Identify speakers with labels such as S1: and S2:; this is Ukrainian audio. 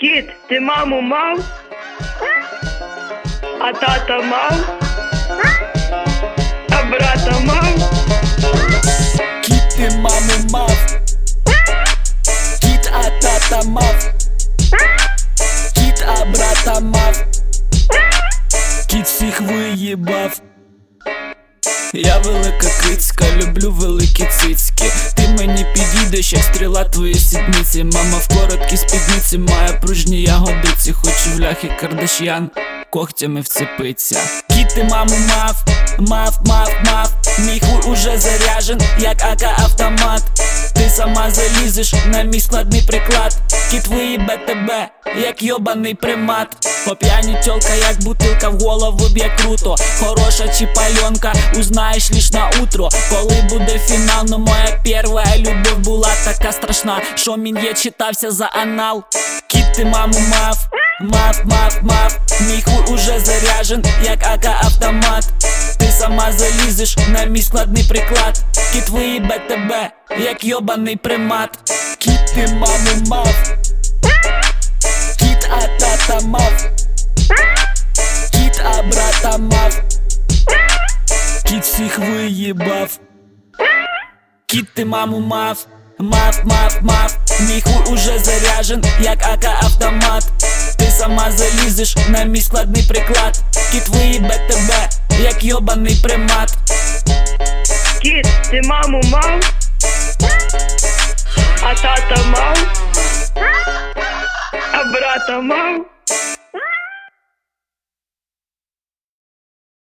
S1: Кіт, ти маму мав? А тата мав? А брата мав?
S2: Кіт ти маму мав, кіт, а тата мав, кіт, а брата мав, кіт всіх виїбав. Я велика кицька, люблю великі твої сідниці. Мама в короткій спідниці має пружні ягодиці, хоч в ляхи кардашян когтями вцепиться. Кіт ти маму мав, мав, мав, мав. Мій хуй уже заряжен, як ака автомат. Ти сама залізеш на мій складний приклад. Кіт виїбе тебе, як йобаний примат. По п'яні тьолка, як бутилка в голову б'є круто. Хороша чи пальонка, узнаєш лиш на утро. Коли буде фінал, ну моя перша любов була така страшна, що мін'є читався за анал. Кіт ти маму мав, мав, мав, мав. Мій хуй уже заряжен, як ака автомат. Ти сама залізеш на мій складний приклад. Кіт виїбе тебе, як йобаний примат. Кіт ти маму мав. Мав. Кіт, а брата мав. Кіт всіх виїбав. Кіт ти маму мав. Мав, мав, мав. Мій хуй уже заряжен, як ака автомат. Ти сама залізеш на мій складний приклад. Кіт виїбе тебе, як йобаний примат.
S1: Кіт, ти маму мав?